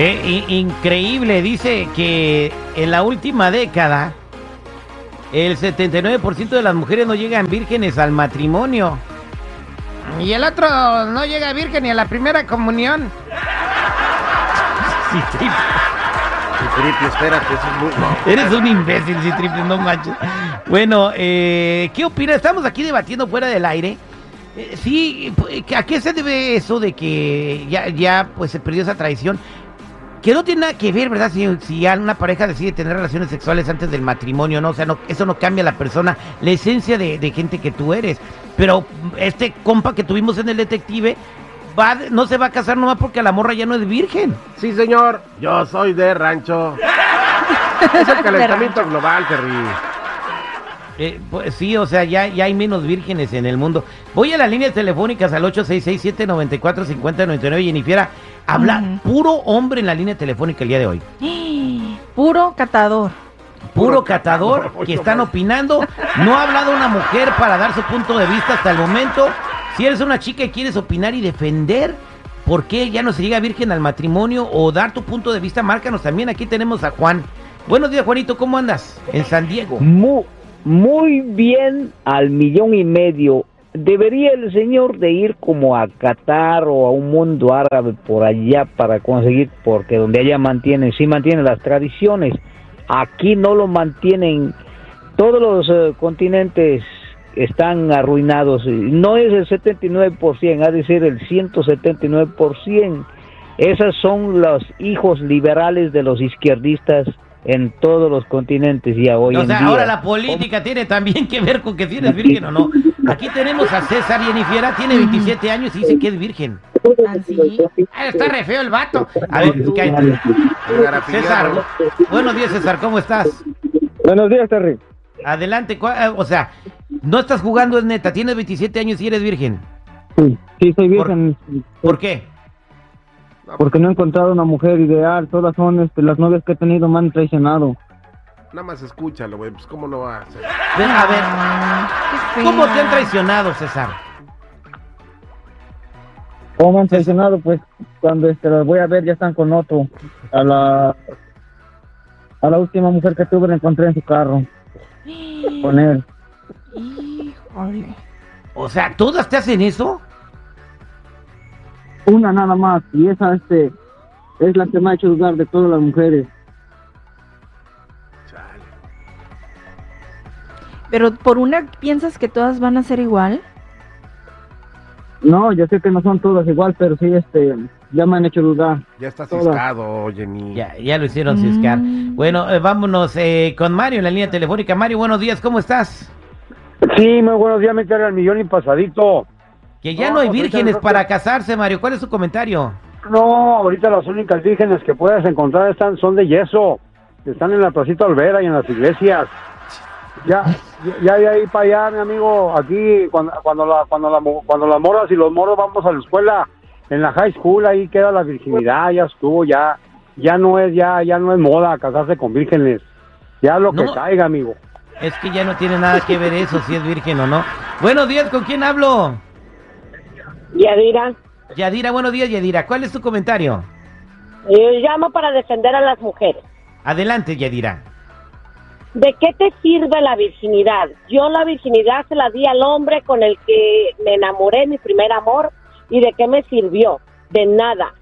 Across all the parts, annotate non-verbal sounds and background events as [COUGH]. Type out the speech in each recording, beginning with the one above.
Eh, increíble, dice que en la última década el 79% de las mujeres no llegan vírgenes al matrimonio. Y el otro no llega virgen ni a la primera comunión. [LAUGHS] Sí, Citripio, espérate, eso es muy... Eres un imbécil, Citripio, no manches. Bueno, eh, ¿qué opina? Estamos aquí debatiendo fuera del aire. Eh, sí, ¿a qué se debe eso de que ya, ya pues se perdió esa tradición? Que no tiene nada que ver, ¿verdad? Si, si ya una pareja decide tener relaciones sexuales antes del matrimonio, ¿no? O sea, no, eso no cambia a la persona, la esencia de, de gente que tú eres. Pero este compa que tuvimos en el detective no se va a casar nomás porque la morra ya no es virgen. Sí, señor, yo soy de rancho. [LAUGHS] es el calentamiento global, Terry. Eh, pues sí, o sea, ya, ya hay menos vírgenes en el mundo. Voy a las líneas telefónicas al 866-794-5099. Jennifer, habla puro hombre en la línea telefónica el día de hoy. [GASPS] Puro catador. Puro, catador, que están opinando. No ha hablado una mujer para dar su punto de vista hasta el momento. Si eres una chica y quieres opinar y defender por qué ya no se llega virgen al matrimonio o dar tu punto de vista, márcanos también. Aquí tenemos a Juan. Buenos días, Juanito, ¿cómo andas? En San Diego. Muy, muy bien al millón y medio. Debería el señor de ir como a Qatar o a un mundo árabe por allá para conseguir, porque donde allá mantienen, sí mantienen las tradiciones. Aquí no lo mantienen. Todos los eh, continentes están arruinados. No es el 79%, ha de ser el 179%. Esos son los hijos liberales de los izquierdistas en todos los continentes ya hoy o en sea, día. ahora la política tiene también que ver con que si eres virgen o no. Aquí tenemos a César Yenifiera, tiene 27 años y dice que es virgen. ¿Así? ¿Ah, está re feo el vato. A ver, César, buenos días César, ¿cómo estás? Buenos días, Terry. Adelante, eh, o sea, no estás jugando, es neta, tienes 27 años y eres virgen. Sí, sí soy virgen. ¿Por, qué? Porque no he encontrado una mujer ideal, todas son este, las novias que he tenido me han traicionado. Nada más escúchalo, güey, pues cómo no va a. Ven, a ver, ¿cómo te han traicionado, César? ¿Cómo me han traicionado? Pues cuando este, las voy a ver ya están con otro. A la, a la última mujer que tuve la encontré en su carro. [GASPS] Con él. Híjole. O sea, ¿todas te hacen eso? Una nada más. Y esa este, es la que me ha hecho dudar de todas las mujeres. Chale. Pero por una, ¿piensas que todas van a ser igual? No, yo sé que no son todas igual, pero sí, este, ya me han hecho dudar. Ya está ciscado, Jenny. Ya, ya lo hicieron ciscar. Mm. Bueno, eh, vámonos eh, con Mario en la línea telefónica. Mario, buenos días, ¿cómo estás? Sí, muy buenos días, me carga el millón y pasadito. Que ya No, no hay pues, vírgenes para casarse, Mario. ¿Cuál es su comentario? No, ahorita las únicas vírgenes que puedes encontrar están son de yeso. Están en la placita Olvera y en las iglesias. Ya, ya de ahí para allá, mi amigo, aquí cuando, cuando la cuando la cuando las morras y los moros vamos a la escuela, en la high school ahí queda la virginidad, ya estuvo, ya ya no es ya ya no es moda casarse con vírgenes. Ya lo que caiga, amigo. Es que ya no tiene nada que ver eso, si es virgen o no. Buenos días, ¿con quién hablo? Yadira, Yadira, buenos días, Yadira. ¿Cuál es tu comentario? yo llamo para defender a las mujeres. Adelante, Yadira. ¿De qué te sirve la virginidad? Yo la virginidad se la di al hombre con el que me enamoré, mi primer amor, y ¿de qué me sirvió? De nada.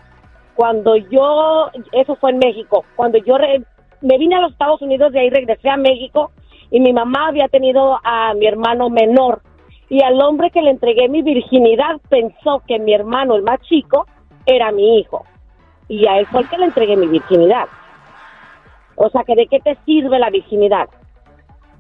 Cuando yo, eso fue en México, cuando yo re- me vine a los Estados Unidos, de ahí regresé a México, y mi mamá había tenido a mi hermano menor, y al hombre que le entregué mi virginidad pensó que mi hermano, el más chico, era mi hijo, y a él fue el que le entregué mi virginidad. O sea, que ¿de qué te sirve la virginidad?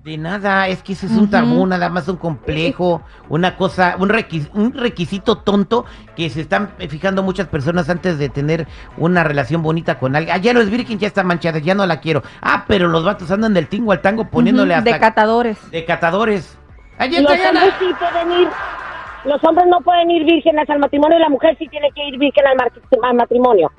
De nada, es que ese es un tabú, nada más un complejo, una cosa, un, requis- un requisito tonto que se están fijando muchas personas antes de tener una relación bonita con alguien. Ah, ya no es virgen, ya está manchada, ya no la quiero. Ah, pero los vatos andan del tingo al tango poniéndole Ujú, hasta De catadores. de catadores. Los la- hombres sí pueden ir, los hombres no pueden ir vírgenes al matrimonio y la mujer sí tiene que ir virgen al, matrimonio.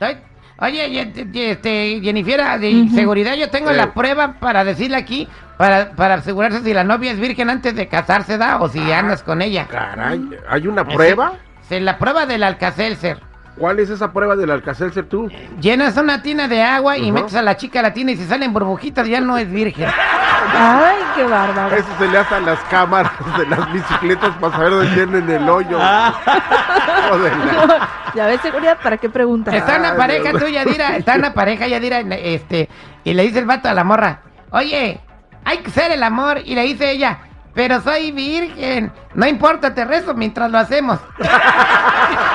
Ay, Oye, ye- ye- este, Jennifer, de seguridad, yo tengo Sí. la prueba para decirle aquí, para, para asegurarse si la novia es virgen antes de casarse, ¿da? O si andas con ella. Caray, ¿hay una prueba? Se la prueba del Alcacelser. ¿Cuál es esa prueba del Alcacelser tú? Llenas una tina de agua y metes a la chica a la tina y si salen burbujitas ya no es virgen. Ay, qué bárbaro. Eso se le hace a las cámaras de las bicicletas para saber dónde tienen el hoyo. Hijo de la- Ya ves seguridad, ¿para qué preguntas? Está una Ay, pareja Dios. tú, Yadira, está una pareja, Yadira, este, y le dice el vato a la morra, oye, hay que ser el amor, y le dice ella, pero soy virgen, no importa, te rezo mientras lo hacemos. [LAUGHS]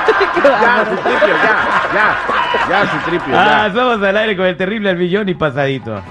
Ya, su tripio, ya, ya, ya, su tripio, ya. Ah, somos al aire con el terrible al millón y pasadito.